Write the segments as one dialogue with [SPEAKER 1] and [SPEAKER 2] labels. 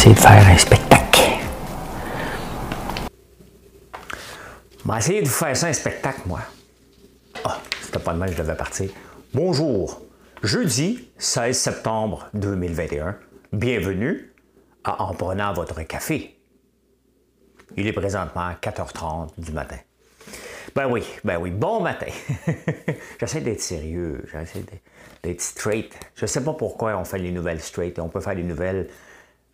[SPEAKER 1] Essayer de faire un spectacle. Va essayer de vous faire ça un spectacle, moi. Ah, c'était pas de mal, je devais partir. Bonjour. Jeudi 16 septembre 2021. Bienvenue à En prenant votre café. Il est présentement 4h30 du matin. Ben oui, ben oui, bon matin. j'essaie d'être sérieux, j'essaie d'être straight. Je sais pas pourquoi on fait les nouvelles straight. On peut faire les nouvelles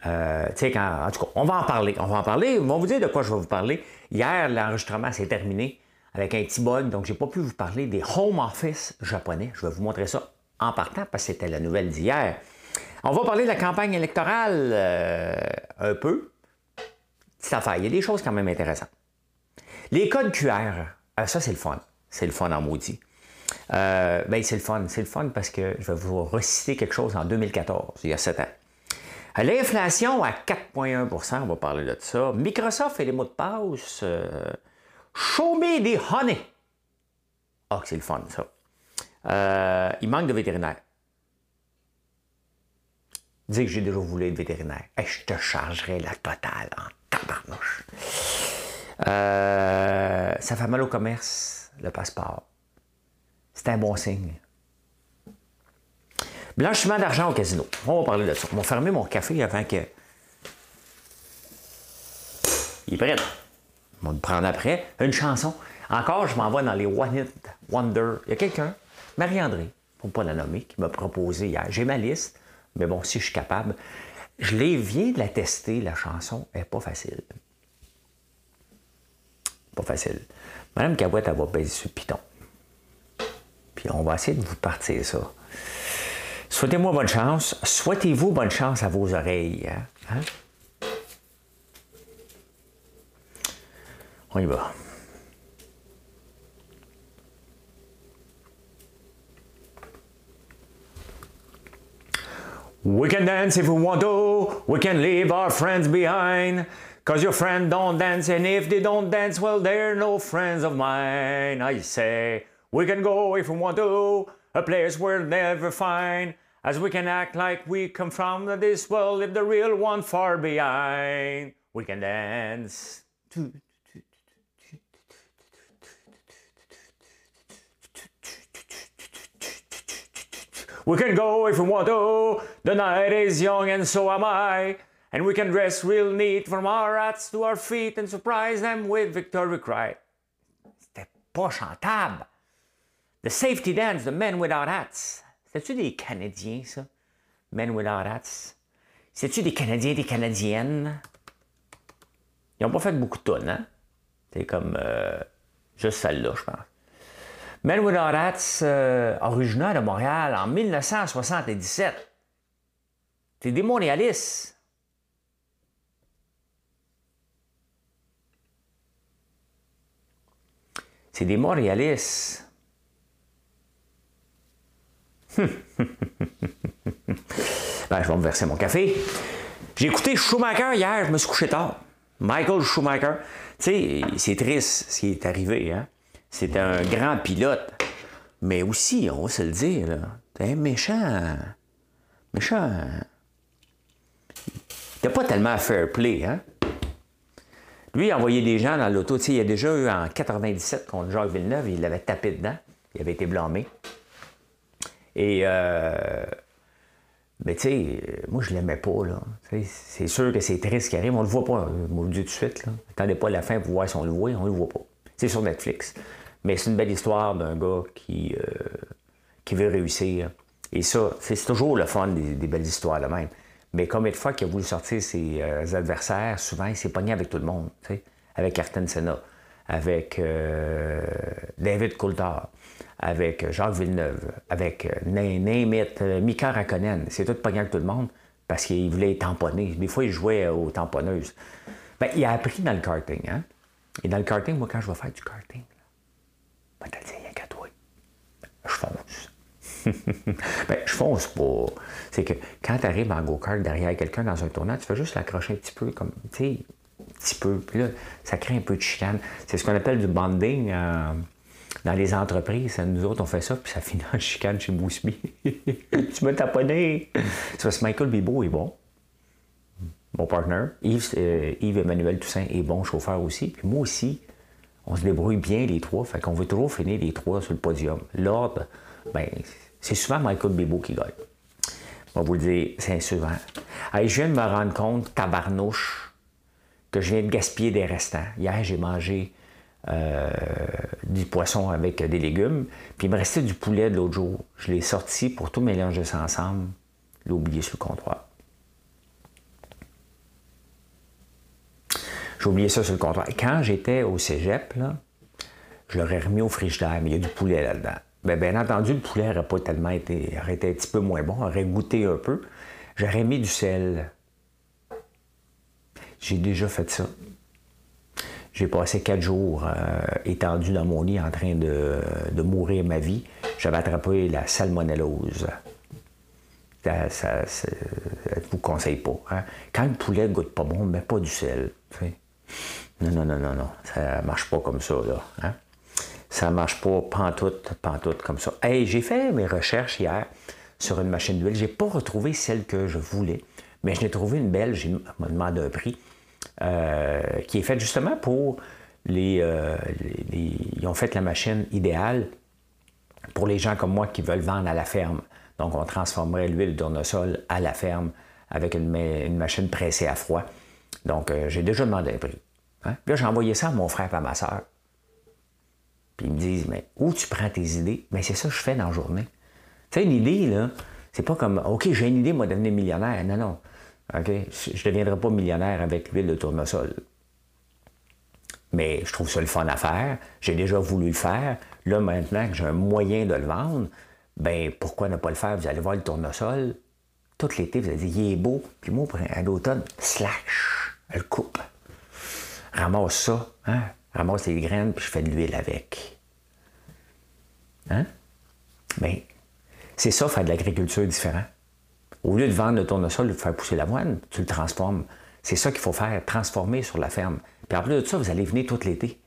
[SPEAKER 1] euh, quand, en tout cas, on va en parler. On va en parler. On va vous dire de quoi je vais vous parler. Hier, l'enregistrement s'est terminé avec un petit bug, donc je n'ai pas pu vous parler des home office japonais. Je vais vous montrer ça en partant parce que c'était la nouvelle d'hier. On va parler de la campagne électorale euh, un peu. Petite affaire. Il y a des choses quand même intéressantes. Les codes QR, euh, ça c'est le fun. C'est le fun en maudit. ben, c'est le fun. C'est le fun parce que je vais vous reciter quelque chose en 2014, il y a 7 ans. L'inflation à 4,1% on va parler de ça. Microsoft et les mots de passe. Euh, show me the honey. Ah, c'est le fun, ça. Euh, il manque de vétérinaires. Dis que j'ai déjà voulu être vétérinaire. je te chargerai la totale en tabarnouche. Euh, ça fait mal au commerce, le passeport. C'est un bon signe. Blanchiment d'argent au casino. On va parler de ça. On va fermer mon café avant que. Il est prêt. On va le prendre après. Une chanson. Encore, je m'envoie dans les One Hit Wonder. Il y a quelqu'un, Marie-André, pour ne pas la nommer, qui m'a proposé hier. J'ai ma liste, mais bon, si je suis capable. Je l'ai viens de la tester, la chanson. Elle n'est pas facile. Pas facile. Madame Cabouette, elle va baiser sur le piton. Puis on va essayer de vous partir ça. Souhaitez-moi bonne chance. Souhaitez-vous bonne chance à vos oreilles. Hein? hein? On y va. We can dance if we want to. We can leave our friends behind. Cause your friends don't dance, and if they don't dance, well, they're no friends of mine. I say, we can go if we want to, a place we'll never find. As we can act like we come from this world, leave the real one far behind. We can dance. We can go if we want to. The night is young and so am I. And we can dress real neat from our hats to our feet and surprise them with victory cry. C'était pas chantable. The safety dance, the men without hats. C'est-tu des Canadiens, ça? Men Without Hats. C'est-tu des Canadiens, des Canadiennes? Ils n'ont pas fait beaucoup de tonnes, hein? C'est comme euh, juste celle-là, je pense. Men Without euh, originaire de Montréal en 1977. C'est des Montréalistes. C'est des Montréalistes. ben, je vais me verser mon café. J'ai écouté Schumacher hier, je me suis couché tard. Michael Schumacher. Tu sais, c'est triste ce qui est arrivé. Hein? C'est un grand pilote. Mais aussi, on va se le dire, là, un méchant. Méchant. N'a pas tellement fair play, hein? Lui, il a envoyé des gens dans l'auto. Tu sais, il a déjà eu en 97 contre Jacques Villeneuve, il l'avait tapé dedans. Il avait été blâmé. Et, euh, mais tu sais, moi, je l'aimais pas, là. C'est sûr que c'est triste qui arrive, on le voit pas, je vous le tout de suite, là. Attendez pas la fin pour voir si on le voit, on le voit pas. C'est sur Netflix. Mais c'est une belle histoire d'un gars qui, euh, qui veut réussir. Et ça, c'est toujours le fun des, belles histoires là même. Mais combien de fois qu'il a voulu sortir ses euh, adversaires, souvent il s'est pogné avec tout le monde, tu sais, avec Ayrton Senna, avec euh, David Coulthard, avec Jacques Villeneuve, avec Name It, Mika Rakonen. C'est tout pogné avec tout le monde. parce qu'il voulait tamponner. Des fois, il jouait aux tamponneuses. Ben, il a appris dans le karting. Hein? Et dans le karting, moi, quand je vais faire du karting, ben, t'as dit, il y a qu'à toi. Je fonce. ben, je fonce pas. C'est que quand tu arrives en go-kart derrière quelqu'un dans un tournant, tu fais juste l'accrocher un petit peu, comme, tu sais, un petit peu. Puis là, ça crée un peu de chicane. C'est ce qu'on appelle du bonding euh, dans les entreprises. Nous autres, on fait ça, puis ça finit en chicane chez Bousby. tu m'as taponné. C'est parce que Michael Bibo est bon. Mon partner. Yves, euh, Yves Emmanuel Toussaint est bon chauffeur aussi. Puis moi aussi, on se débrouille bien les trois. Fait qu'on veut toujours finir les trois sur le podium. L'ordre, ben, c'est souvent Michael Bibo qui gagne. On va vous le dire, c'est souvent. je viens de me rendre compte, tabarnouche, que je viens de gaspiller des restants. Hier, j'ai mangé euh, du poisson avec des légumes, puis il me restait du poulet de l'autre jour. Je l'ai sorti pour tout mélanger ça ensemble, l'ai oublié sur le comptoir. J'ai oublié ça sur le comptoir. Quand j'étais au cégep, je l'aurais remis au frigidaire, mais il y a du poulet là-dedans. Bien, bien entendu, le poulet n'aurait pas tellement été, aurait été un petit peu moins bon, aurait goûté un peu. J'aurais mis du sel. J'ai déjà fait ça. J'ai passé quatre jours euh, étendu dans mon lit en train de, mourir ma vie. J'avais attrapé la salmonellose. Ça, ça, je vous conseille pas. Hein. Quand le poulet goûte pas bon, mets pas du sel. Non, non, non, non, non. Ça marche pas comme ça, là. Hein? Ça marche pas pantoute, pantoute comme ça. Hey, j'ai fait mes recherches hier sur une machine d'huile. J'ai pas retrouvé celle que je voulais, mais je l'ai trouvé une belle. J'ai demandé un prix. Euh, qui est faite justement pour les, euh, les, Ils ont fait la machine idéale pour les gens comme moi qui veulent vendre à la ferme. Donc, on transformerait l'huile de tournesol à la ferme avec une, une machine pressée à froid. Donc, euh, j'ai déjà demandé un prix. Hein? Puis là, j'ai envoyé ça à mon frère et à ma soeur. Puis ils me disent, mais où tu prends tes idées? Mais c'est ça que je fais dans la journée. Tu sais, une idée, là, c'est pas comme, OK, j'ai une idée, moi, de devenir millionnaire. Non, non. Je ne deviendrai pas millionnaire avec l'huile de tournesol. Mais je trouve ça le fun à faire. J'ai déjà voulu le faire. Là, maintenant que j'ai un moyen de le vendre, ben pourquoi ne pas le faire? Vous allez voir le tournesol. Tout l'été, vous allez dire, il est beau. Puis moi, à l'automne, slash, elle coupe. Ramasse ça, hein? Ramasse les graines, puis je fais de l'huile avec. Hein? Bien, c'est ça, faire de l'agriculture différent. Au lieu de vendre le tournesol, de faire pousser l'avoine, tu le transformes. C'est ça qu'il faut faire, transformer sur la ferme. Puis en plus de ça, vous allez venir tout l'été.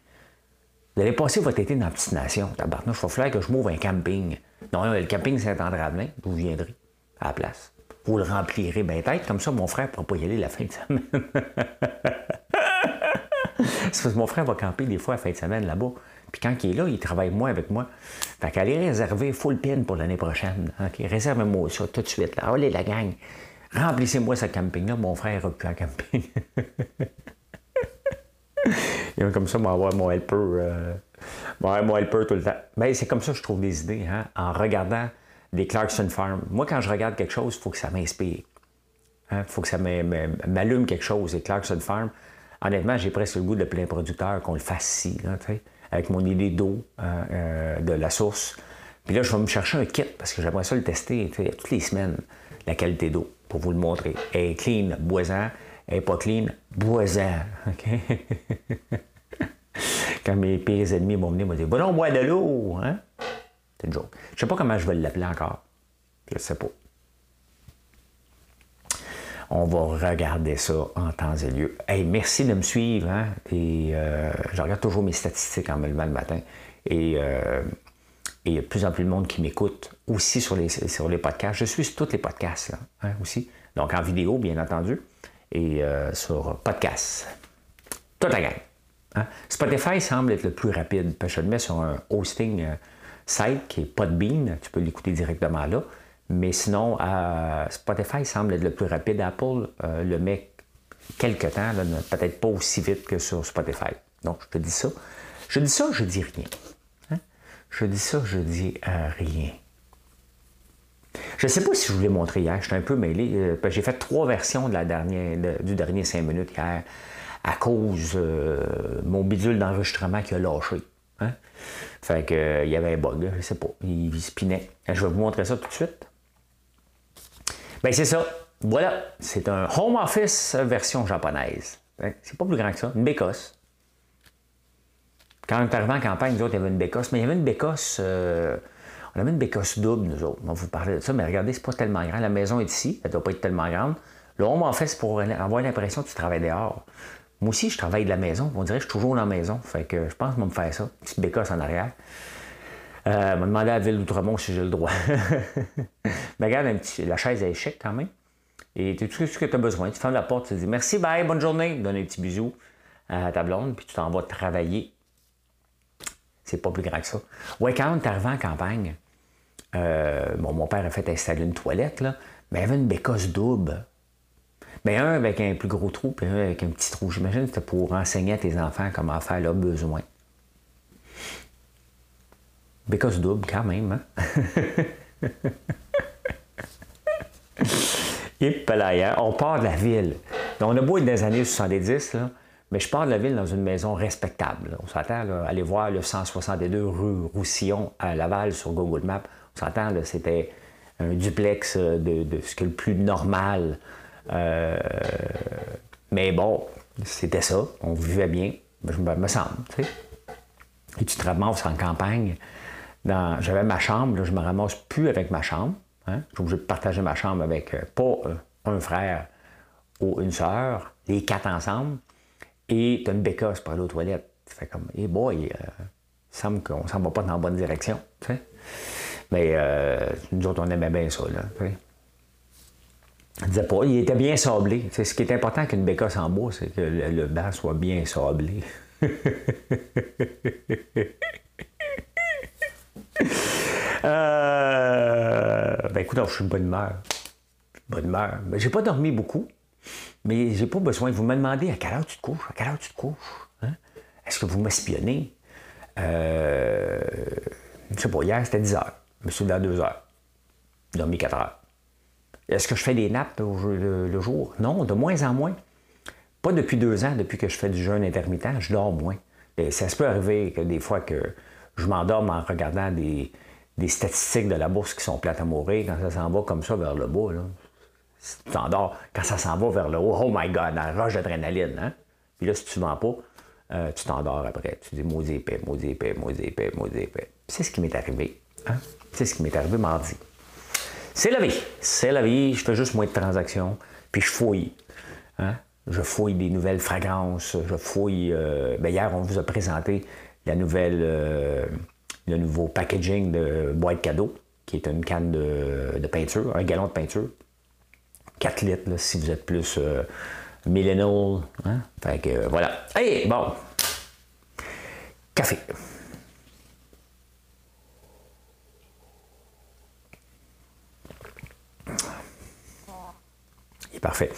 [SPEAKER 1] Vous allez passer votre été dans la petite nation. Tabarnouche, il va falloir que je m'ouvre un camping. Non, le camping Saint-André-Avelin, vous viendrez à la place. Vous le remplirez bien tête, comme ça mon frère ne pourra pas y aller la fin de semaine. C'est parce que mon frère va camper des fois la fin de semaine là-bas. Puis quand il est là, il travaille moins avec moi. Fait qu'allez réserver full pin pour l'année prochaine. Réservez-moi ça tout de suite. Allez, la gang, remplissez-moi ce camping-là. Mon frère a plus un camping. il comme ça, moi avoir mon helper, euh, mon helper tout le temps. Ben, c'est comme ça que je trouve des idées, hein, en regardant des Clarkson Farm. Moi, quand je regarde quelque chose, il faut que ça m'inspire. Il hein, faut que ça m'allume quelque chose. Et Clarkson Farm, honnêtement, j'ai presque le goût de plein producteur qu'on le fasse ici, là, avec mon idée d'eau hein, euh, de la source. Puis là, je vais me chercher un kit parce que j'aimerais ça le tester toutes les semaines, la qualité d'eau, pour vous le montrer. Elle est clean, boisant. Elle n'est pas clean, boisant. Quand mes pires ennemis m'ont venu, ils m'ont dit Bon, on boit de l'eau. Hein? C'est une joke. Je ne sais pas comment je vais l'appeler encore. Je ne sais pas. On va regarder ça en temps et lieu. Hey, merci de me suivre. Hein? Et euh, je regarde toujours mes statistiques en me levant le matin. Et euh, il y a de plus en plus de monde qui m'écoute aussi sur les, sur podcasts. Je suis sur tous les podcasts hein, aussi. Donc en vidéo, bien entendu. Et euh, sur podcast. Tout la gang. Hein? Spotify semble être le plus rapide. je le mets sur un hosting site qui est Podbean. Tu peux l'écouter directement là. Mais sinon, Spotify semble être le plus rapide. Apple euh, le met quelque temps, peut-être pas aussi vite que sur Spotify. Donc, je te dis ça. Je dis ça, je dis rien. Hein? Je dis ça, je dis euh, rien. Je ne sais pas si je voulais montrer hier, je suis un peu mêlé. Euh, j'ai fait trois versions de la dernière, du dernier 5 minutes hier à cause de mon bidule d'enregistrement qui a lâché. Hein? Fait que il y avait un bug, je sais pas. Il, spinait. Je vais vous montrer ça tout de suite. Bien, c'est ça. voilà, c'est un home office version japonaise. C'est pas plus grand que ça, une bécosse. Quand on est en campagne, nous autres, il y avait une bécosse, mais il y avait une bécosse. Euh, on avait une bécosse double, nous autres. On va vous parler de ça, mais regardez, c'est pas tellement grand. La maison est ici, elle doit pas être tellement grande. Le home office, pour avoir l'impression que tu travailles dehors. Moi aussi, je travaille de la maison. On dirait que je suis toujours dans la maison. Fait que je pense qu'on va me faire ça. Une petite bécosse en arrière. Euh, m'a demandé à la ville d'Outremont si j'ai le droit. Mais regarde, la chaise est chic quand même. Et tu tout ce que tu as besoin? Tu fermes la porte, tu te dis merci, bye, bonne journée. Donne un petit bisou à ta blonde, puis tu t'en vas travailler. C'est pas plus grand que ça. Ouais, quand est arrivé en campagne, euh, bon, mon père a fait installer une toilette, là, mais il y avait une bécosse double. Mais un avec un plus gros trou, puis un avec un petit trou. J'imagine que c'était pour enseigner à tes enfants comment faire leurs besoins. Bécosse double, quand même, hein? Et on part de la ville. on a beau être dans les années 70, mais je pars de la ville dans une maison respectable. On s'attend à aller voir le 162 rue Roussillon à Laval sur Google Maps. On s'entend, c'était un duplex de, ce qui est le plus normal. Euh, mais bon, c'était ça. On vivait bien. Je me, semble, tu. Et tu te ramasses en campagne. J'avais ma chambre, je me ramasse plus avec ma chambre. Hein? Je suis obligé de partager ma chambre avec euh, pas euh, un frère ou une soeur, les quatre ensemble, et tu as une bécasse pour aller aux toilettes. Tu fais comme, hey boy, euh, il semble qu'on ne s'en va pas dans la bonne direction. Mais nous autres, on aimait bien ça. Là, disait pas, il était bien sablé. ce qui est important qu'une bécasse en bois, c'est que le, le banc soit bien sablé. Euh, ben écoute, je suis une bonne humeur. Bonne humeur. Ben, j'ai pas dormi beaucoup, mais j'ai pas besoin. Vous me demandez à quelle heure tu te couches, à quelle heure tu te couches. Hein? Est-ce que vous m'espionnez? Euh, je sais pas, hier c'était 10 heures. Je me suis levé à 2 heures. J'ai dormi 4 heures. Est-ce que je fais des nappes le, jour? Non, de moins en moins. Pas depuis deux ans, depuis que je fais du jeûne intermittent, je dors moins. Ça se peut arriver que des fois que je m'endorme en regardant des, statistiques de la bourse qui sont plates à mourir quand ça s'en va comme ça vers le bas. Tu t'endors, quand ça s'en va vers le haut, oh my God, la roche d'adrénaline. Hein? Puis là, si tu ne vends pas, euh, tu t'endors après. Tu dis maudit épais, maudit épais, maudit épais, maudit épais. C'est ce qui m'est arrivé. Hein? C'est ce qui m'est arrivé mardi. C'est la vie. C'est la vie. Je fais juste moins de transactions. Puis je fouille. Hein? Je fouille des nouvelles fragrances. Je fouille. Euh... Ben, hier, on vous a présenté la nouvelle. Euh le nouveau packaging de boîte cadeau, qui est une canne de, peinture, un gallon de peinture. 4 litres, si vous êtes plus euh, millennial. Hein? Fait que voilà. Hey, bon. Café. Il parfait.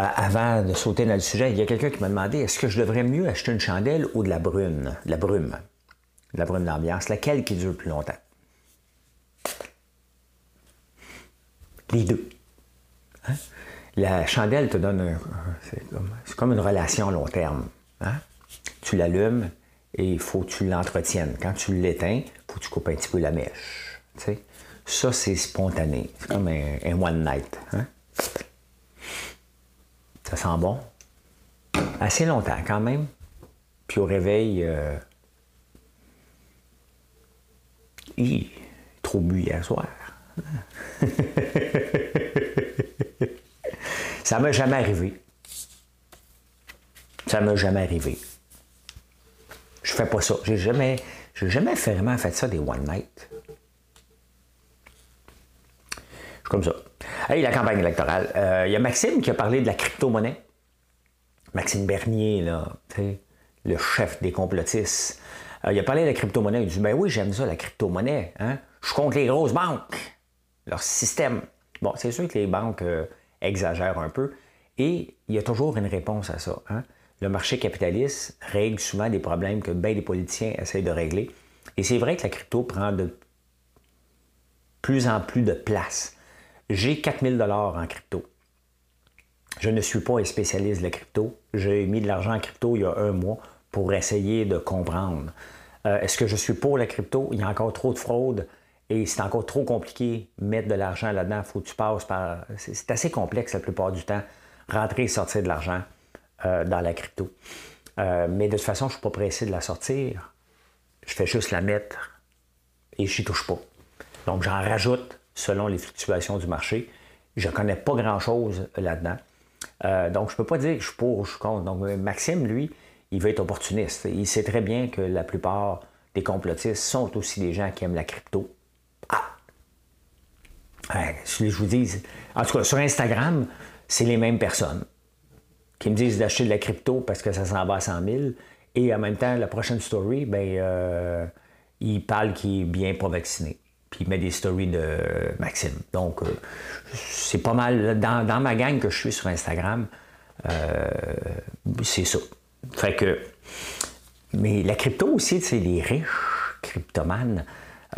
[SPEAKER 1] Avant de sauter dans le sujet, il y a quelqu'un qui m'a demandé est-ce que je devrais mieux acheter une chandelle ou de la brune, de la brume la brume d'ambiance, laquelle qui dure plus longtemps? Les deux. Hein? La chandelle te donne un. C'est comme, une relation à long terme. Hein? Tu l'allumes et il faut que tu l'entretiennes. Quand tu l'éteins, il faut que tu coupes un petit peu la mèche. Ça, c'est spontané. C'est comme un, one night. Hein? Ça sent bon. Assez longtemps quand même. Puis au réveil, euh, trop bu hier soir. ça m'est jamais arrivé. Ça m'est jamais arrivé. Je fais pas ça. J'ai jamais, j'ai jamais vraiment fait ça des one night. Je suis comme ça. Hey, la campagne électorale. Euh, il y a Maxime qui a parlé de la crypto-monnaie. Maxime Bernier, là, le chef des complotistes. Euh, il a parlé de la crypto-monnaie. Il a dit Ben oui, j'aime ça, la crypto-monnaie. Hein? Je contre les grosses banques, leur système. Bon, c'est sûr que les banques euh, exagèrent un peu. Et il y a toujours une réponse à ça. Hein? Le marché capitaliste règle souvent des problèmes que bien les politiciens essayent de régler. Et c'est vrai que la crypto prend de plus en plus de place. J'ai 4000 dollars en crypto. Je ne suis pas un spécialiste de la crypto. J'ai mis de l'argent en crypto il y a un mois pour essayer de comprendre. Euh, est-ce que je suis pour la crypto? Il y a encore trop de fraude Et c'est encore trop compliqué mettre de l'argent là-dedans. faut que tu passes par. C'est assez complexe la plupart du temps, rentrer et sortir de l'argent euh, dans la crypto. Euh, mais de toute façon, je ne suis pas pressé de la sortir. Je fais juste la mettre et je n'y touche pas. Donc, j'en rajoute selon les fluctuations du marché. Je ne connais pas grand-chose là-dedans. Euh, donc, je ne peux pas dire que je suis pour ou je suis contre. Donc, Maxime, lui, il veut être opportuniste. Il sait très bien que la plupart des complotistes sont aussi des gens qui aiment la crypto. Ah! je vous dis, en tout cas, sur Instagram, c'est les mêmes personnes qui me disent d'acheter de la crypto parce que ça s'en va à 100 000. Et en même temps, la prochaine story, ben, euh, il parle qu'il est bien pas vacciné. Puis il met des stories de Maxime. Donc, euh, c'est pas mal. Dans, ma gang que je suis sur Instagram, euh, c'est ça. Fait que. Mais la crypto aussi, c'est les riches cryptomanes.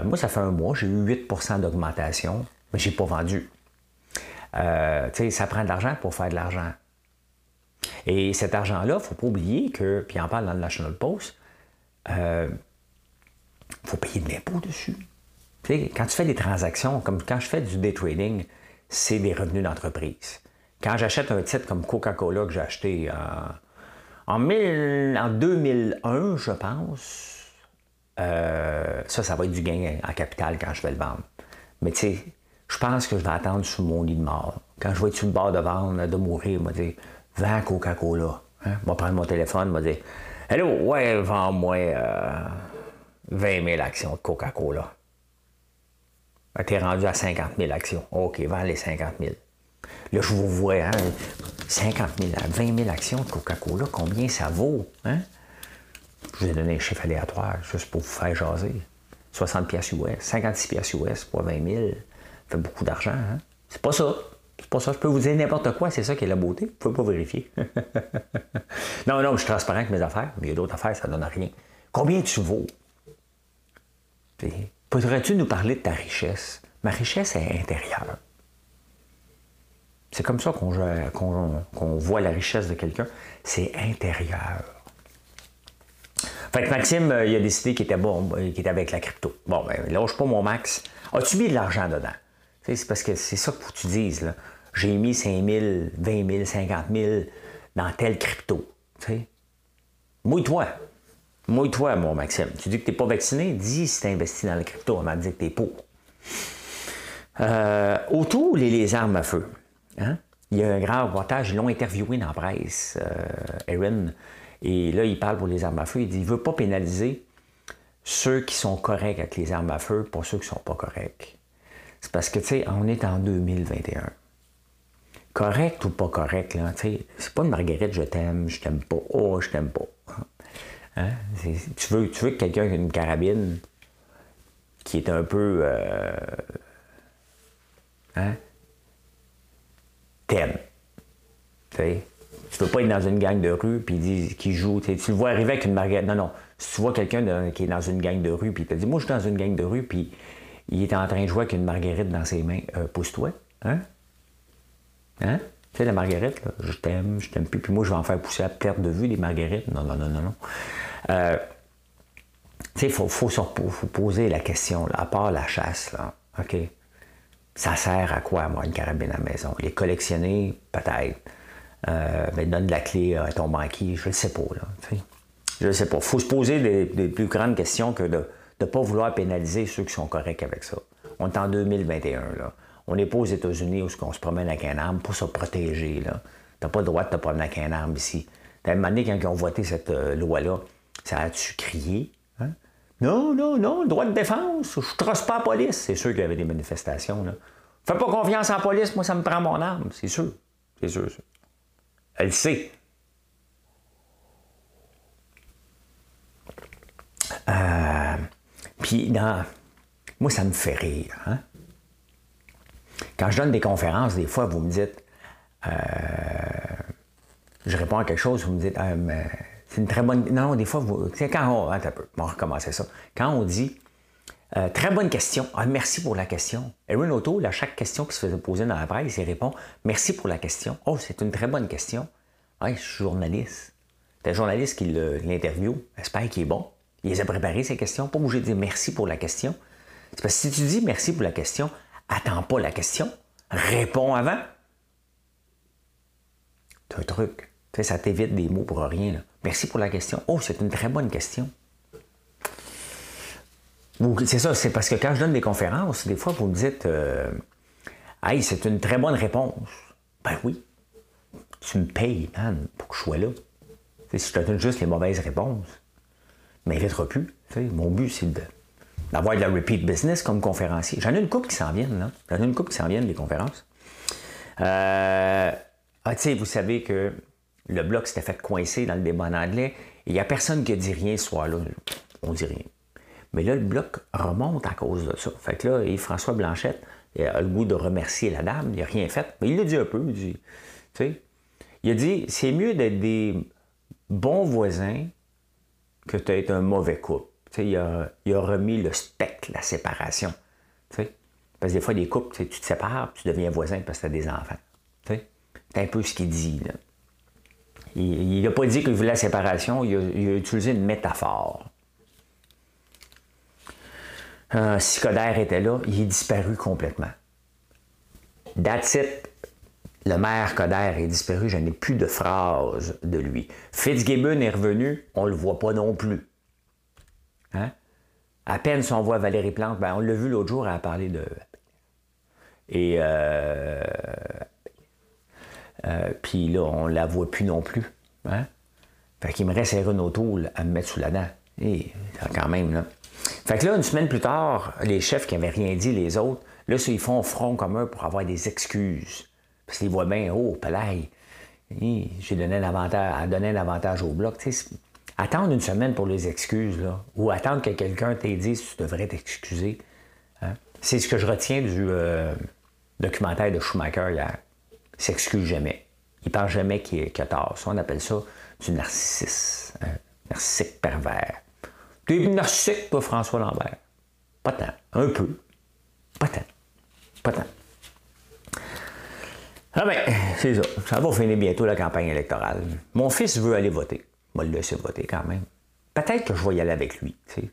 [SPEAKER 1] moi, ça fait un mois, j'ai eu 8% d'augmentation, mais j'ai pas vendu. ça prend de l'argent pour faire de l'argent. Et cet argent-là, il ne faut pas oublier que, puis on parle dans le National Post, il euh, faut payer de l'impôt dessus. Quand tu fais des transactions, comme quand je fais du day trading, c'est des revenus d'entreprise. Quand j'achète un titre comme Coca-Cola que j'ai acheté en, 2001, je pense, euh, ça, ça va être du gain en capital quand je vais le vendre. Mais tu sais, je pense que je vais attendre sur mon lit de mort. Quand je vais être sur le bord de vendre, de mourir, je me dire, vends Coca-Cola. Hein? Je vais prendre mon téléphone, je vais dire Hello, ouais, vends-moi 20 euh, 000 actions de Coca-Cola. Ben, t'es rendu à 50 000 actions. OK, vends les 50 000. Là, je vous vois, hein, 50 000, 20 000 actions de Coca-Cola, combien ça vaut? Hein? Je vous ai donné un chiffre aléatoire juste pour vous faire jaser. 60 pièces US, 56 pièces US pour 20 000. Ça fait beaucoup d'argent. Hein? C'est pas ça. C'est pas ça, je peux vous dire n'importe quoi, c'est ça qui est la beauté. Vous pouvez pas vérifier. non, non, je suis transparent avec mes affaires, mais il y a d'autres affaires, ça ne donne rien. Combien tu vaux? Pourrais-tu nous parler de ta richesse? Ma richesse est intérieure. C'est comme ça qu'on voit la richesse de quelqu'un. C'est intérieur. Fait que Maxime, euh, il a décidé qu'il était bon, qu'il était avec la crypto. Bon, ben, lâche pas mon max. As-tu mis de l'argent dedans? C'est parce que c'est ça que tu dises. J'ai mis 5 000, 20 000, 50 000 dans tel crypto. Mouille-toi. Mouille-toi, mon Maxime. Tu dis que tu n'es pas vacciné, dis si tu investi dans le crypto. On m'a dit que tu es pour. Euh, autour, les, armes à feu. Hein? Il y a un grand reportage, ils l'ont interviewé dans la presse, euh, Aaron. Et là, il parle pour les armes à feu. Il dit il ne veut pas pénaliser ceux qui sont corrects avec les armes à feu pour ceux qui ne sont pas corrects. C'est parce que, tu sais, on est en 2021 correct ou pas correct, là, c'est pas une marguerite, je t'aime, je t'aime pas, oh, je t'aime pas. Hein? Tu, veux, tu veux que quelqu'un ait une carabine qui est un peu. Euh, hein? T'aimes. Tu veux pas être dans une gang de rue puis qui joue. Tu le vois arriver avec une marguerite. Non, non. Si tu vois quelqu'un qui est dans une gang de rue puis il te dit Moi, je suis dans une gang de rue puis il est en train de jouer avec une marguerite dans ses mains, euh, pousse-toi. Hein? Hein? Tu sais, la marguerite, là, je t'aime, je t'aime plus, puis moi, je vais en faire pousser à perte de vue, les marguerites. Non, non, non, non, non. Euh, il faut, faut, poser la question, là, à part la chasse, là, OK? Ça sert à quoi, moi, une carabine à la maison? Les collectionner, peut-être. Euh, mais donne de la clé à ton banquier, je ne sais pas, là. Je ne sais pas. Il faut se poser des, plus grandes questions que de ne pas vouloir pénaliser ceux qui sont corrects avec ça. On est en 2021, là. On n'est pas aux États-Unis où on se promène avec un arme pour se protéger. Tu n'as pas le droit de te promener avec un arme ici. T'as même quand ils ont voté cette euh, loi-là, ça a-tu crié? Hein? Non, non, non, droit de défense, je ne trosse pas la police. C'est sûr qu'il y avait des manifestations. Fais pas confiance en la police, moi, ça me prend mon arme. C'est sûr. C'est sûr, Elle sait. Euh, puis, moi, ça me fait rire. Hein? Quand je donne des conférences, des fois, vous me dites, euh, je réponds à quelque chose, vous me dites, ah, c'est une très bonne. Non, des fois, vous. quand on. Attends un peu, on va recommencer ça. Quand on dit, euh, très bonne question. Ah, merci pour la question. Erin Otto, à chaque question qui se faisait poser dans la presse, il répond Merci pour la question. Oh, c'est une très bonne question. Oui, je suis journaliste. C'est un journaliste qui l'interview. J'espère qu'il est bon. Il les a préparé, ces questions. Pas obligé de dire merci pour la question. C'est parce que si tu dis merci pour la question, attends pas la question, réponds avant. C'est un truc. ça t'évite des mots pour rien. Merci pour la question. Oh, c'est une très bonne question. C'est ça, c'est parce que quand je donne des conférences, des fois, vous me dites euh, Hey, c'est une très bonne réponse. Ben oui. Tu me payes, man, pour que je sois là. si je te donne juste les mauvaises réponses, m'invitera plus. mon but, c'est d'avoir de la repeat business comme conférencier. J'en ai une couple qui s'en viennent, là. J'en ai une couple qui s'en viennent, des conférences. Euh, ah, tu sais, vous savez que le bloc s'était fait coincer dans le débat en anglais. Il n'y a personne qui a dit rien ce soir-là. On dit rien. Mais là, le bloc remonte à cause de ça. Fait que là, Yves-François Blanchette il a le goût de remercier la dame. Il n'a rien fait. Mais il l'a dit un peu. Il, dit, il a dit c'est mieux d'être des bons voisins que d'être un mauvais couple. Il a, il a, remis le spectre, la séparation. Parce que des fois, des couples, tu te sépares, tu deviens voisin parce que tu as des enfants. C'est un peu ce qu'il dit. Il n'a pas dit qu'il voulait la séparation, il a, il a utilisé une métaphore. Euh, si Coder était là, il est disparu complètement. That's. Le maire Coder est disparu, je n'ai plus de phrase de lui. Fitzgibbon est revenu, on ne le voit pas non plus. Hein? À peine si on voit Valérie Plante, ben on l'a vu l'autre jour, elle a parlé de. Et. Euh... Euh, puis là, on ne la voit plus non plus. Hein? Fait qu'il me reste un Renault à me mettre sous la dent. Et quand même, là. Fait que là, une semaine plus tard, les chefs qui n'avaient rien dit, les autres, là, ils font front commun pour avoir des excuses. Parce qu'ils voient bien, oh, palais, j'ai donné un avantage, donné au bloc. attendre une semaine pour les excuses, là, ou attendre que quelqu'un t'ait dit si tu devrais t'excuser. Hein. C'est ce que je retiens du euh, documentaire de Schumacher hier. S'excuse jamais. Il pense jamais qu'il a tort. Ça, on appelle ça du narcissisme. Hein. Narcissique pervers. T'es narcissique, toi, François Lambert. Pas tant. Un peu. Pas tant. Pas tant. Ah ben, c'est ça. Ça va finir bientôt la campagne électorale. Mon fils veut aller voter. Moi, le laisser voter quand même. Peut-être que je vais y aller avec lui. Tu.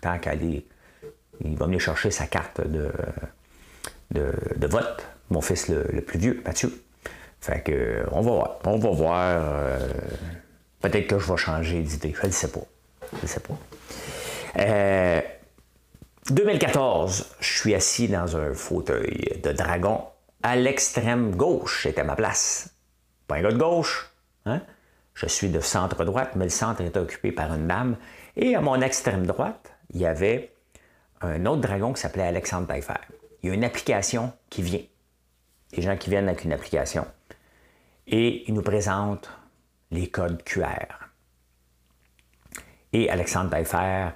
[SPEAKER 1] Tant qu'aller. Il va venir chercher sa carte de, de, vote. Mon fils le, plus vieux, Mathieu. Fait que, on va voir. On va voir. Euh, peut-être que je vais changer d'idée. Je ne sais pas. Je ne sais pas. 2014, euh, je suis assis dans un fauteuil de dragon à l'extrême gauche. C'était ma place. Pas un gars de gauche. Hein? Je suis de centre droite, mais le centre était occupé par une dame. Et à mon extrême droite, il y avait un autre dragon qui s'appelait Alexandre Taillefer. Il y a une application qui vient. Des gens qui viennent avec une application. Et ils nous présentent les codes QR. Et Alexandre Taillefer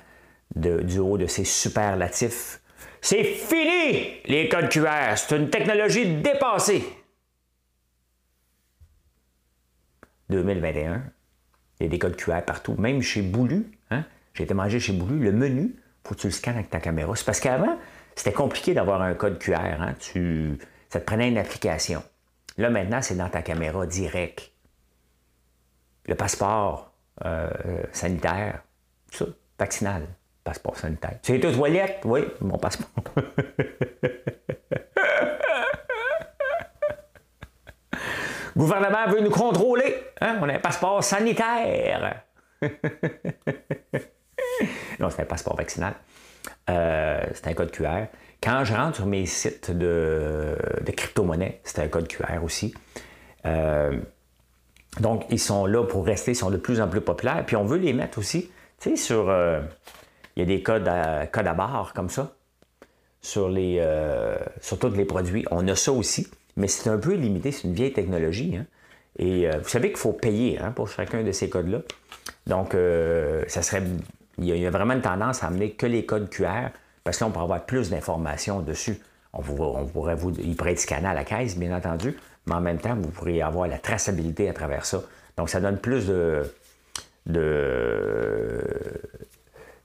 [SPEAKER 1] du haut de ses superlatifs. C'est fini, les codes QR. C'est une technologie dépassée. 2021, il y a des codes QR partout, même chez Boulu. Hein? J'ai été manger chez Boulu, le menu, faut que tu le scannes avec ta caméra. C'est parce qu'avant, c'était compliqué d'avoir un code QR. Hein? Ça te prenait une application. Là, maintenant, c'est dans ta caméra direct. Le passeport euh, sanitaire, ça, vaccinal passeport sanitaire. Tu es aux toilettes? Oui, mon passeport. Le gouvernement veut nous contrôler. Hein? On a un passeport sanitaire. non, c'est un passeport vaccinal. Euh, c'est un code QR. Quand je rentre sur mes sites de, crypto-monnaie, c'est un code QR aussi. Euh, donc, ils sont là pour rester, ils sont de plus en plus populaires. Puis on veut les mettre aussi, tu sais, sur, euh, il y a des codes à, codes à barre comme ça sur, les, euh, sur tous les produits. On a ça aussi, mais c'est un peu limité, c'est une vieille technologie. Hein. Et vous savez qu'il faut payer hein, pour chacun de ces codes-là. Donc, ça serait. Il y, a, vraiment une tendance à amener que les codes QR, parce que là, on pourrait avoir plus d'informations dessus. On, pourrait vous, il pourrait être scanné à la caisse, bien entendu, mais en même temps, vous pourriez avoir la traçabilité à travers ça. Donc, ça donne plus de, de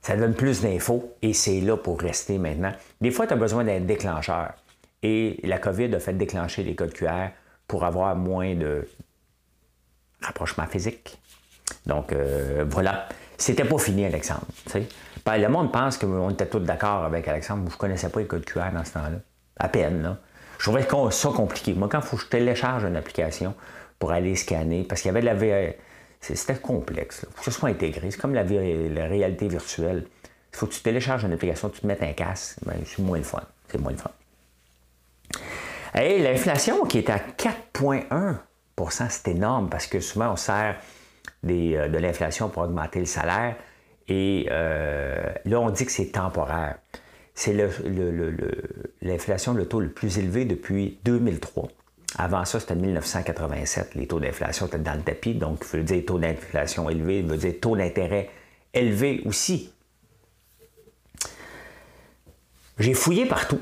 [SPEAKER 1] ça donne plus d'infos et c'est là pour rester maintenant. Des fois, tu as besoin d'un déclencheur. Et la COVID a fait déclencher les codes QR pour avoir moins de rapprochement physique. Donc, euh, voilà. C'était pas fini, Alexandre. Ben, le monde pense qu'on était tous d'accord avec Alexandre. Je ne connaissais pas les codes QR dans ce temps-là. À peine, là. Je trouvais ça compliqué. Moi, quand faut que je télécharge une application pour aller scanner, parce qu'il y avait de la VR, c'était complexe. Il faut que ce soit intégré. C'est comme la, réalité virtuelle. Il faut que tu télécharges une application, tu te mettes un casque. Ben, c'est moins le fun. C'est moins le fun. Et l'inflation qui est à 4,1% c'est énorme parce que souvent on sert euh, de l'inflation pour augmenter le salaire. Et euh, là, on dit que c'est temporaire. C'est l'inflation, le, taux le plus élevé depuis 2003. Avant ça, c'était 1987. Les taux d'inflation étaient dans le tapis. Donc, il veut dire taux d'inflation élevé, veut dire taux d'intérêt élevé aussi. J'ai fouillé partout.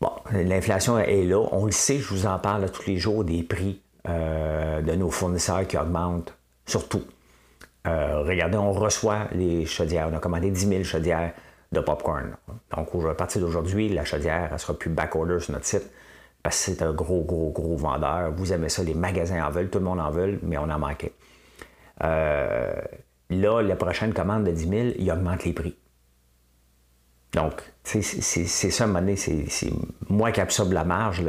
[SPEAKER 1] Bon, l'inflation est là. On le sait, je vous en parle tous les jours des prix euh, de nos fournisseurs qui augmentent, surtout. Euh, regardez, on reçoit les chaudières. On a commandé 10 000 chaudières de popcorn. Donc, à partir d'aujourd'hui, la chaudière, elle sera plus backorder sur notre site parce que c'est un gros, gros, gros vendeur. Vous aimez ça, les magasins en veulent, tout le monde en veut, mais on en manquait. Euh, là, la prochaine commande de 10 000, il augmente les prix. Donc, c'est ça, à un moment donné, c'est moi qui absorbe la marge.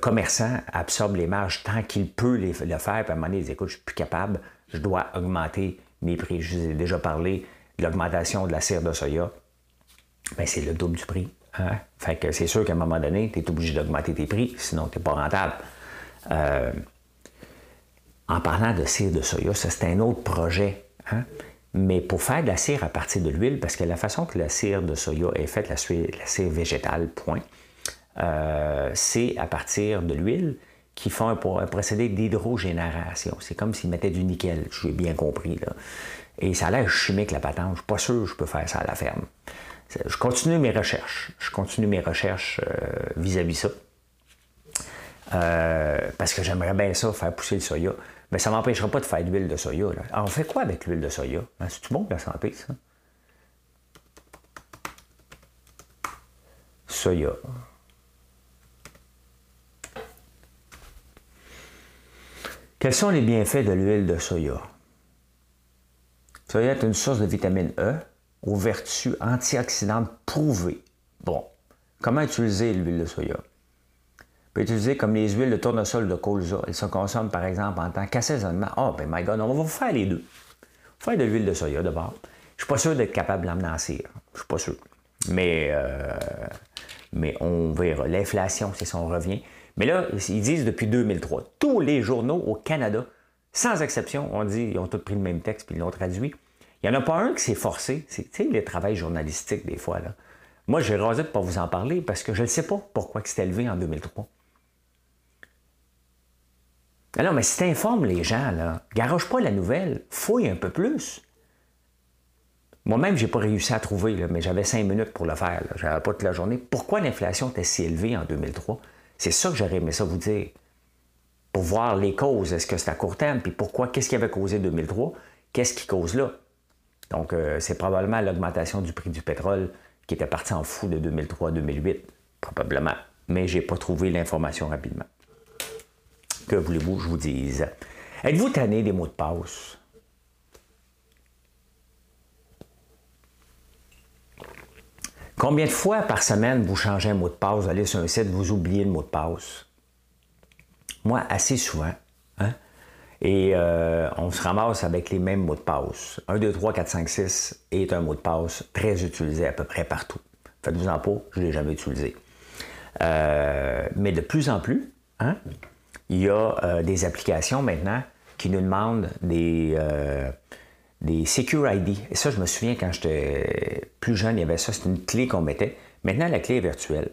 [SPEAKER 1] Commerçant absorbe les marges tant qu'il peut le faire, puis à un moment donné, il dit écoute, je suis plus capable, je dois augmenter mes prix. Je vous ai déjà parlé de l'augmentation de la cire de soya. Bien, c'est le double du prix. Hein? Fait que c'est sûr qu'à un moment donné, tu es obligé d'augmenter tes prix, sinon tu n'es pas rentable. Euh, en parlant de cire de soya, ça c'est un autre projet. Hein? Mais pour faire de la cire à partir de l'huile, parce que la façon que la cire de soya est faite, la cire végétale, point, euh, c'est à partir de l'huile qui font un, procédé d'hydrogénération. C'est comme s'ils mettaient du nickel, j'ai bien compris. Là. Et ça a l'air chimique, la patente. Je ne suis pas sûr que je peux faire ça à la ferme. Je continue mes recherches. Je continue mes recherches euh, vis-à-vis ça. Euh, parce que j'aimerais bien ça, faire pousser le soya. Mais ça ne m'empêchera pas de faire de l'huile de soya. Alors, on fait quoi avec l'huile de soya? Ben, c'est-tu bon pour la santé, ça? Soya. Quels sont les bienfaits de l'huile de soya? Soya est une source de vitamine E aux vertus antioxydantes prouvées. Bon, comment utiliser l'huile de soya? On peut utiliser comme les huiles de tournesol de colza. Elles se consomment par exemple en tant qu'assaisonnement. Oh, ben my God, on va vous faire les deux. Faire de l'huile de soya d'abord. Je ne suis pas sûr d'être capable de l'emmener en cire. Je suis pas sûr. Mais, euh, mais on verra. L'inflation, c'est son revient. Mais là, ils disent depuis 2003, tous les journaux au Canada, sans exception, on dit, ils ont tous pris le même texte puis ils l'ont traduit. Il n'y en a pas un qui s'est forcé. C'est le travail journalistique des fois. Moi, j'ai rasé pas vous en parler parce que je ne sais pas pourquoi c'est élevé en 2003. Alors, mais si tu informes les gens, là, garoche pas la nouvelle, fouille un peu plus. Moi-même, je n'ai pas réussi à trouver, mais j'avais cinq minutes pour le faire. Je n'avais pas toute la journée. Pourquoi l'inflation était si élevée en 2003? C'est ça que j'aurais aimé ça vous dire. Pour voir les causes, est-ce que c'est à court terme, puis pourquoi, qu'est-ce qui avait causé 2003, qu'est-ce qui cause là? Donc, euh, c'est probablement l'augmentation du prix du pétrole qui était parti en fou de 2003 2008, probablement. Mais je n'ai pas trouvé l'information rapidement. Que voulez-vous que je vous dise? Êtes-vous tanné des mots de passe? Combien de fois par semaine vous changez un mot de passe, vous allez sur un site, vous oubliez le mot de passe? Moi, assez souvent. Hein? Et euh, on se ramasse avec les mêmes mots de passe. 1, 2, 3, 4, 5, 6 est un mot de passe très utilisé à peu près partout. Faites-vous en pas, je ne l'ai jamais utilisé. Euh, mais de plus en plus, hein, il y a euh, des applications maintenant qui nous demandent des, des Secure ID. Et ça, je me souviens quand j'étais plus jeune, il y avait ça, c'était une clé qu'on mettait. Maintenant, la clé est virtuelle.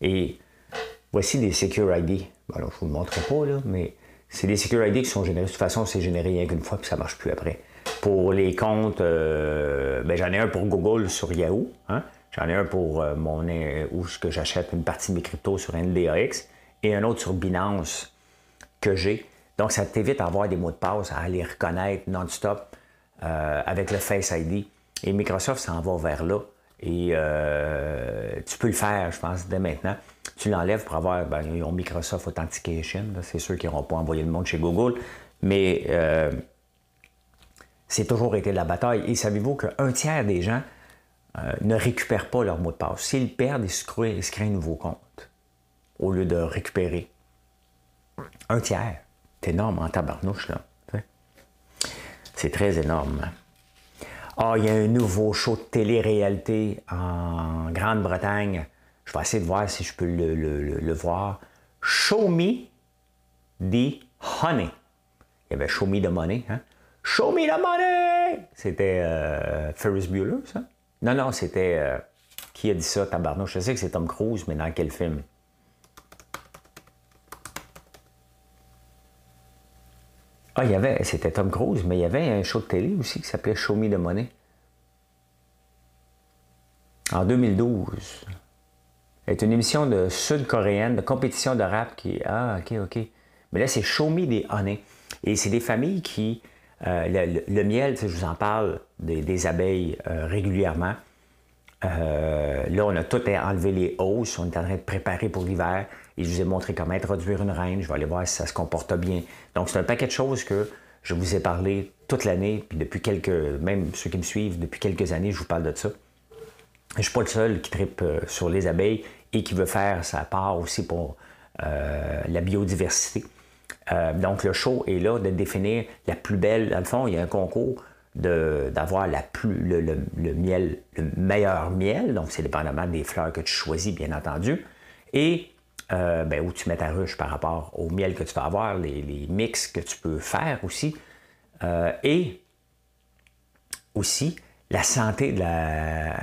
[SPEAKER 1] Et voici des Secure ID. Bon, je ne vous le montrerai pas, là, mais c'est des Secure ID qui sont générés. De toute façon, c'est généré rien qu'une fois, puis ça ne marche plus après. Pour les comptes, euh, ben, j'en ai un pour Google sur Yahoo. Hein. J'en ai un pour euh, mon euh, où que j'achète une partie de mes cryptos sur NDAX et un autre sur Binance que j'ai. Donc, ça t'évite d'avoir des mots de passe, à les reconnaître non-stop euh, avec le Face ID. Et Microsoft s'en va vers là. Et euh, tu peux le faire, je pense, dès maintenant. Tu l'enlèves pour avoir, ben, ils ont Microsoft Authentication, c'est sûr qu'ils n'auront pas envoyé le monde chez Google, mais euh, c'est toujours été la bataille. Et savez-vous qu'un tiers des gens ne récupèrent pas leur mot de passe? S'ils perdent, ils se, créent, ils se créent un nouveau compte au lieu de récupérer. Un tiers. C'est énorme en tabarnouche, là. C'est très énorme. Ah, il y a un nouveau show de télé-réalité en Grande-Bretagne. Je vais essayer de voir si je peux le, voir. Show me the honey. Il y avait Show me the money. Hein? Show me the money! C'était euh, Ferris Bueller, ça? Non, non, c'était. Euh, qui a dit ça, tabarnouche? Je sais que c'est Tom Cruise, mais dans quel film? Ah, il y avait, c'était Tom Cruise, mais il y avait un show de télé aussi qui s'appelait Show Me the Money. En 2012. C'est une émission de sud-coréenne, de compétition de rap qui. Ah, ok, ok. Mais là, c'est Show Me the Honey. Et c'est des familles qui. Euh, le, miel, je vous en parle des, abeilles euh, régulièrement. Euh, là, on a tout enlevé les hausses, on est en train de préparer pour l'hiver. Et je vous ai montré comment introduire une reine. Je vais aller voir si ça se comporte bien. Donc, c'est un paquet de choses que je vous ai parlé toute l'année, puis depuis quelques, même ceux qui me suivent, depuis quelques années, je vous parle de ça. Je ne suis pas le seul qui tripe euh, sur les abeilles et qui veut faire sa part aussi pour euh, la biodiversité. donc, le show est là de définir la plus belle. Dans le fond, il y a un concours d'avoir la plus, le, le, miel, le meilleur miel, donc c'est dépendamment des fleurs que tu choisis, bien entendu, et euh, ben, où tu mets ta ruche par rapport au miel que tu vas avoir, les, mix que tu peux faire aussi, euh, et aussi la santé de la,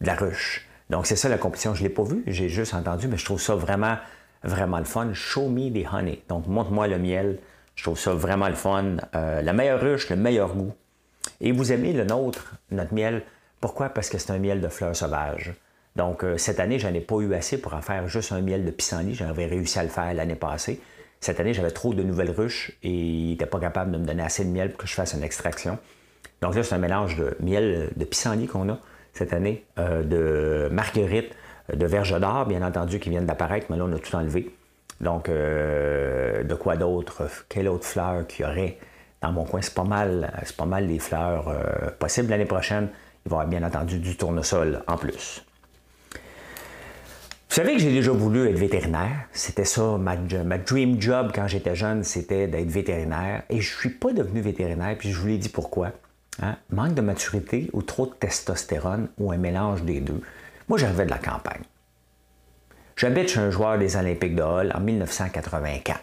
[SPEAKER 1] de la ruche. Donc c'est ça la compétition, je ne l'ai pas vu, j'ai juste entendu, mais je trouve ça vraiment, vraiment le fun. Show me the honey. Donc montre-moi le miel. Je trouve ça vraiment le fun. Euh, la meilleure ruche, le meilleur goût. Et vous aimez le nôtre, notre miel. Pourquoi? Parce que c'est un miel de fleurs sauvages. Donc, euh, cette année, j'en ai pas eu assez pour en faire juste un miel de pissenlit. J'avais réussi à le faire l'année passée. Cette année, j'avais trop de nouvelles ruches et il n'était pas capable de me donner assez de miel pour que je fasse une extraction. Donc là, c'est un mélange de miel de pissenlit qu'on a cette année, euh, de marguerite, de verge d'or, bien entendu, qui viennent d'apparaître, mais là, on a tout enlevé. Donc, euh, de quoi d'autre? Quelle autre fleur qu'il y aurait? Dans mon coin? C'est pas mal, c'est pas mal les fleurs possibles l'année prochaine. Il va y avoir bien entendu du tournesol en plus. Vous savez que j'ai déjà voulu être vétérinaire. C'était ça, ma, dream job quand j'étais jeune, c'était d'être vétérinaire. Et je ne suis pas devenu vétérinaire, puis je vous l'ai dit pourquoi. Hein? Manque de maturité ou trop de testostérone ou un mélange des deux. Moi, j'arrivais de la campagne. J'habite chez un joueur des Olympiques de Hall en 1984.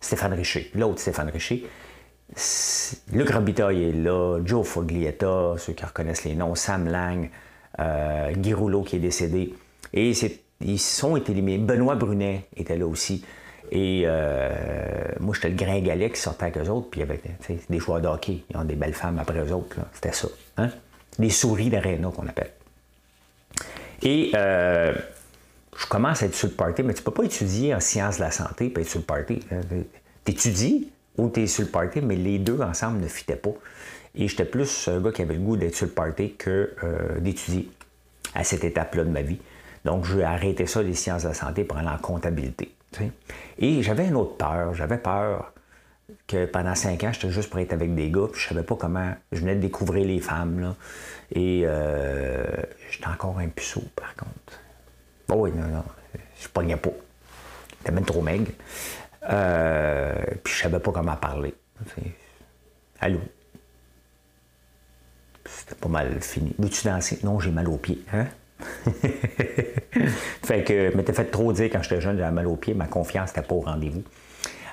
[SPEAKER 1] Stéphane Richer. L'autre Stéphane Richer. Luc Robitaille est là, Joe Foglietta, ceux qui reconnaissent les noms, Sam Lang, euh, Guy Rouleau qui est décédé. Et ils sont éliminés. Benoît Brunet était là aussi. Et euh, moi, j'étais le gringalet qui sortait avec eux autres, puis il y avait des joueurs de hockey. Ils ont des belles femmes après eux autres. C'était ça. Hein? Des souris d'aréna qu'on appelle. Et euh, je commence à être sur le party, mais tu ne peux pas étudier en sciences de la santé et être sur le party. Hein? Tu étudies ou tu es sur le party, mais les deux ensemble ne fitaient pas. Et j'étais plus un gars qui avait le goût d'être sur le party que euh, d'étudier à cette étape-là de ma vie. Donc, je vais arrêter ça, les sciences de la santé, pour aller en comptabilité. Et j'avais une autre peur. J'avais peur que pendant cinq ans, j'étais juste pour être avec des gars, puis je savais pas comment. Je venais de découvrir les femmes, là. Et euh, j'étais encore un puceau, par contre. Bon, oui, non, non. Je pognais pas. J'étais même trop maigre. Euh, puis je savais pas comment parler. Allô? C'était pas mal fini. Veux-tu danser? Non, j'ai mal aux pieds. Hein? fait que, m'étais fait trop dire quand j'étais jeune, j'avais mal aux pieds, ma confiance n'était pas au rendez-vous.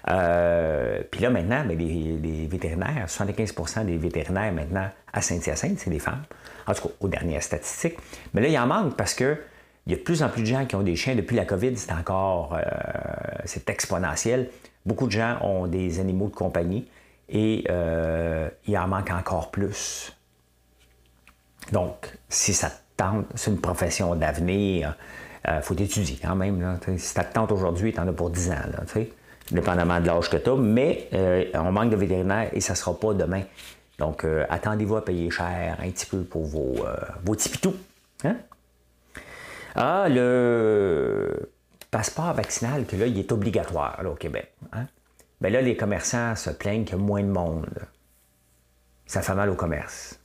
[SPEAKER 1] Euh, puis là, maintenant, ben, les, vétérinaires, 75% des vétérinaires maintenant à Saint-Hyacinthe, c'est des femmes. En tout cas, aux dernières statistiques. Mais là, il en manque parce que il y a de plus en plus de gens qui ont des chiens. Depuis la COVID, c'est encore euh, c'est exponentiel. Beaucoup de gens ont des animaux de compagnie et euh, il en manque encore plus. Donc, si ça c'est une profession d'avenir. Il euh, faut étudier quand même. Si tu tente aujourd'hui, tu en as pour 10 ans, là, dépendamment de l'âge que tu as. Mais on manque de vétérinaires et ça ne sera pas demain. Donc, attendez-vous à payer cher un petit peu pour vos, vos petits pitous. Hein? Ah, le passeport vaccinal, que là, il est obligatoire au Québec. Hein? Bien là, les commerçants se plaignent qu'il y a moins de monde. Ça fait mal au commerce.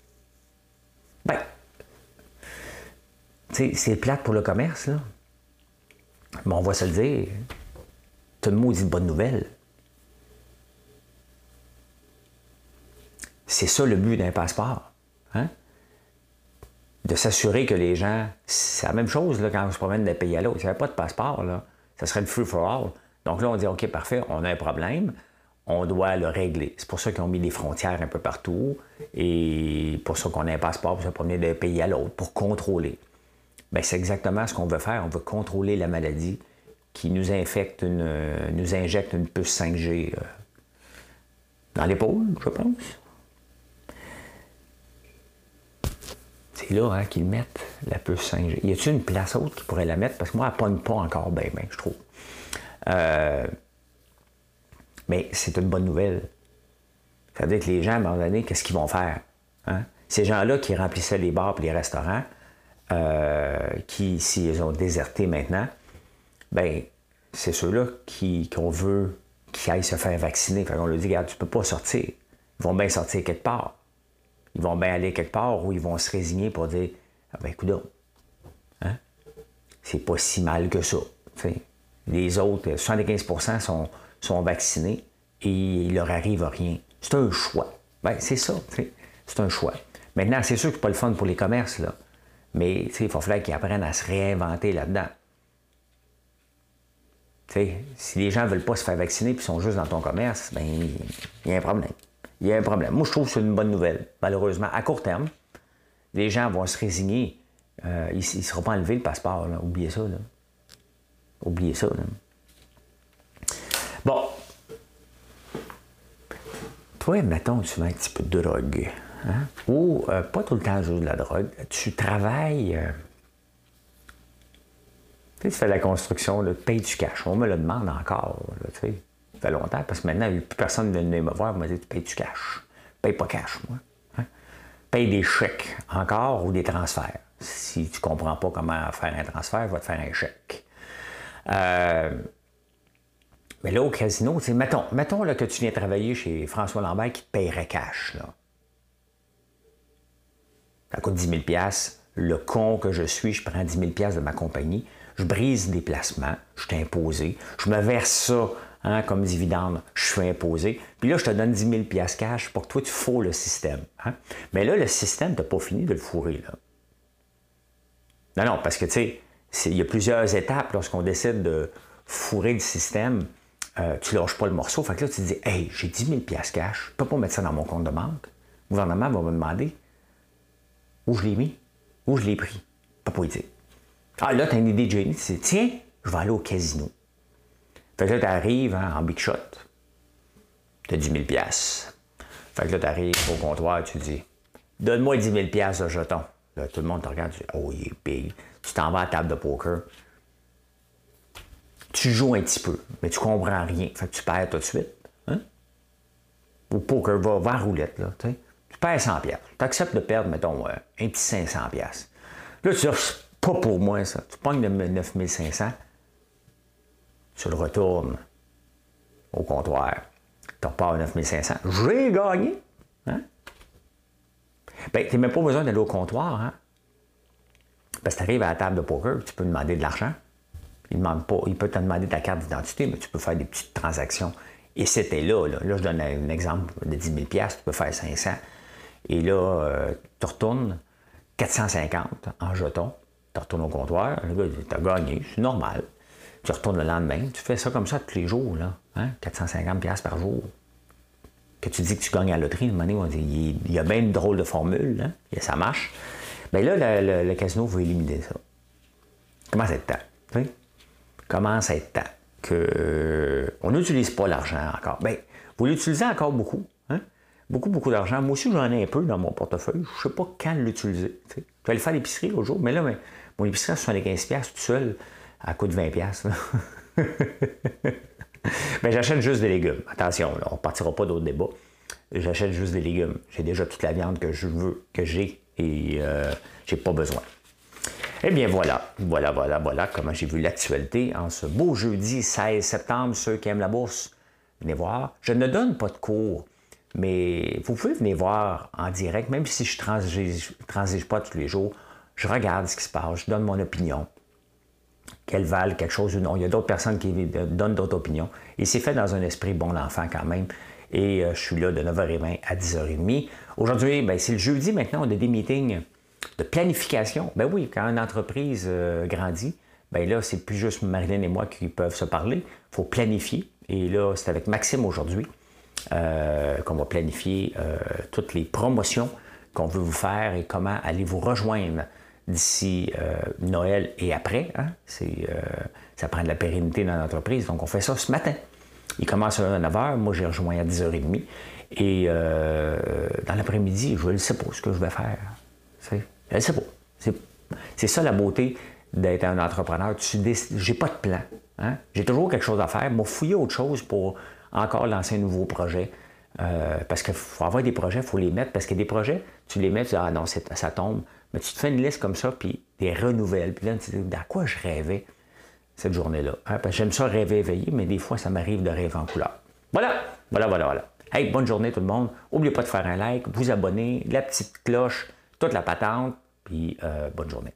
[SPEAKER 1] Ben, c'est plate pour le commerce, là. Mais on va se le dire. C'est une bonne nouvelle. C'est ça le but d'un passeport. Hein? De s'assurer que les gens. C'est la même chose là, quand on se promène d'un pays à l'autre. S'il n'y avait pas de passeport, là, ça serait le free for all. Donc là, on dit OK, parfait, on a un problème, on doit le régler. C'est pour ça qu'ils ont mis des frontières un peu partout et pour ça qu'on a un passeport pour se promener d'un pays à l'autre, pour contrôler. Bien, c'est exactement ce qu'on veut faire. On veut contrôler la maladie qui nous infecte, une, nous injecte une puce 5G euh, dans l'épaule, je pense. C'est là hein, qu'ils mettent la puce 5G. Y a-t-il une place autre qui pourrait la mettre? Parce que moi, elle pogne pas encore bien, bien, je trouve. Euh, mais c'est une bonne nouvelle. Ça veut dire que les gens, à un moment donné, qu'est-ce qu'ils vont faire? Hein? Ces gens-là qui remplissaient les bars et les restaurants, euh, qui, s'ils ont déserté maintenant, ben c'est ceux-là qu'on veut qui aillent se faire vacciner. Fait on leur dit, regarde, tu peux pas sortir. Ils vont bien sortir quelque part. Ils vont bien aller quelque part où ils vont se résigner pour dire, ah ben écoute, hein? c'est pas si mal que ça. Les autres, 75 sont, sont vaccinés et il leur arrive rien. C'est un choix. Ben, c'est ça, c'est un choix. Maintenant, c'est sûr que c'est pas le fun pour les commerces, là. Mais il faut falloir qu'ils apprennent à se réinventer là-dedans. si les gens ne veulent pas se faire vacciner et sont juste dans ton commerce, ben il y a un problème. Il y a un problème. Moi, je trouve que c'est une bonne nouvelle, malheureusement. À court terme, les gens vont se résigner. Euh, ils ne seront pas enlevés le passeport. Oubliez ça. Là. Oubliez ça. Bon. Toi, mettons, tu mets un petit peu de drogue. Hein? Ou euh, pas tout le temps juste de la drogue. Tu travailles. Euh, tu fais la construction, tu payes du cash. On me le demande encore. Ça fait longtemps parce que maintenant, plus personne ne vient me voir et me dit Tu payes du cash? Paye pas cash, moi. Hein? Paye des chèques encore ou des transferts. Si tu ne comprends pas comment faire un transfert, va te faire un chèque. Euh, mais là, au casino, mettons, mettons que tu viens travailler chez François Lambert qui te payerait cash. Ça coûte 10 000 Le con que je suis, je prends 10 000 de ma compagnie, je brise des placements, je t'ai imposé, je me verse ça hein, comme dividende, je suis imposé. Puis là, je te donne 10 000 cash pour que toi, tu fous le système. Hein. Mais là, le système, tu n'as pas fini de le fourrer. Là. Non, non, parce que tu sais, il y a plusieurs étapes lorsqu'on décide de fourrer le système. Euh, tu lâches pas le morceau. Fait que là, tu te dis, hey, j'ai 10 000 cash, je peux pas mettre ça dans mon compte de banque. Le gouvernement va me demander où je l'ai mis, où je l'ai pris. Pas dire. Ah, là, tu as une idée de génie. Tu dis, tiens, je vais aller au casino. Fait que là, tu arrives hein, en big shot. Tu as 10 000 Fait que là, tu arrives au comptoir, tu dis, donne-moi 10 000 de jetons. Là, tout le monde te regarde, tu dis, oh, il est big. Tu t'en vas à la table de poker. Tu joues un petit peu, mais tu comprends rien. Fait que tu perds tout de suite. Hein? Au poker, va, va roulette, là. Tu perds 100 pièces. Tu acceptes de perdre, mettons, euh, un petit 500 pièces. Là, tu dis, pas pour moi, ça. Tu pognes le 9500, tu le retournes au comptoir. Tu repars 9500. J'ai gagné. Hein? Ben, tu n'as même pas besoin d'aller au comptoir. Hein? Parce que tu arrives à la table de poker, tu peux demander de l'argent. Il, demande pas, il peut te demander ta carte d'identité, mais tu peux faire des petites transactions. Et c'était là, là. Là, je donne un exemple de 10 000 tu peux faire 500. Et là, euh, tu retournes 450 en jetons. Tu retournes au comptoir. Le gars, tu as gagné, c'est normal. Tu retournes le lendemain. Tu fais ça comme ça tous les jours, là. Hein? 450 par jour. Que tu dis que tu gagnes à la loterie, on dit, il y a bien une drôle de formule, hein? Ça marche. Bien là, le, casino veut éliminer ça. Comment ça être temps? Comment ça être temps que on n'utilise pas l'argent encore? Bien, vous l'utilisez encore beaucoup beaucoup, beaucoup d'argent. Moi aussi, j'en ai un peu dans mon portefeuille. Je ne sais pas quand l'utiliser. Je vais aller faire l'épicerie l'autre jour, mais là, mais, mon épicerie à 75$ tout seul, à coût de 20$. mais j'achète juste des légumes. Attention, on ne partira pas d'autres débats. J'achète juste des légumes. J'ai déjà toute la viande que je veux, que j'ai, et euh, j'ai pas besoin. Eh bien voilà, voilà, voilà, voilà comment j'ai vu l'actualité en ce beau jeudi 16 septembre. Ceux qui aiment la bourse, venez voir. Je ne donne pas de cours, mais vous pouvez venir voir en direct, même si je ne transige, pas tous les jours. Je regarde ce qui se passe, je donne mon opinion. Qu'elle valent quelque chose ou non. Il y a d'autres personnes qui donnent d'autres opinions. Et c'est fait dans un esprit bon enfant quand même. Et euh, je suis là de 9h20 à 10h30. Aujourd'hui, ben, c'est le jeudi maintenant, on a des meetings de planification. Ben oui, quand une entreprise euh, grandit, ben là, c'est plus juste Marilyn et moi qui peuvent se parler. Il faut planifier. Et là, c'est avec Maxime aujourd'hui euh, qu'on va planifier toutes les promotions qu'on veut vous faire et comment aller vous rejoindre d'ici Noël et après. Hein. ça prend de la pérennité dans l'entreprise. Donc, on fait ça ce matin. Il commence à 9h, moi j'ai rejoint à 10h30. Et euh, dans l'après-midi, je ne sais pas ce que je vais faire. Je ne sais pas. C'est ça la beauté d'être un entrepreneur. Je n'ai pas de plan. Hein. J'ai toujours quelque chose à faire. Moi, fouiller autre chose pour encore lancer un nouveau projet. Euh, parce qu'il faut avoir des projets, il faut les mettre. Parce que des projets, tu les mets, tu dis Ah non, ça tombe. Mais tu te fais une liste comme ça, puis des renouvelles. Puis là, tu te dis Dans quoi je rêvais cette journée-là. Hein, j'aime ça rêver éveillé, mais des fois, ça m'arrive de rêver en couleur. Voilà, voilà, voilà, voilà. Hey, bonne journée tout le monde. N'oubliez pas de faire un like, vous abonner, la petite cloche, toute la patente, puis euh, bonne journée.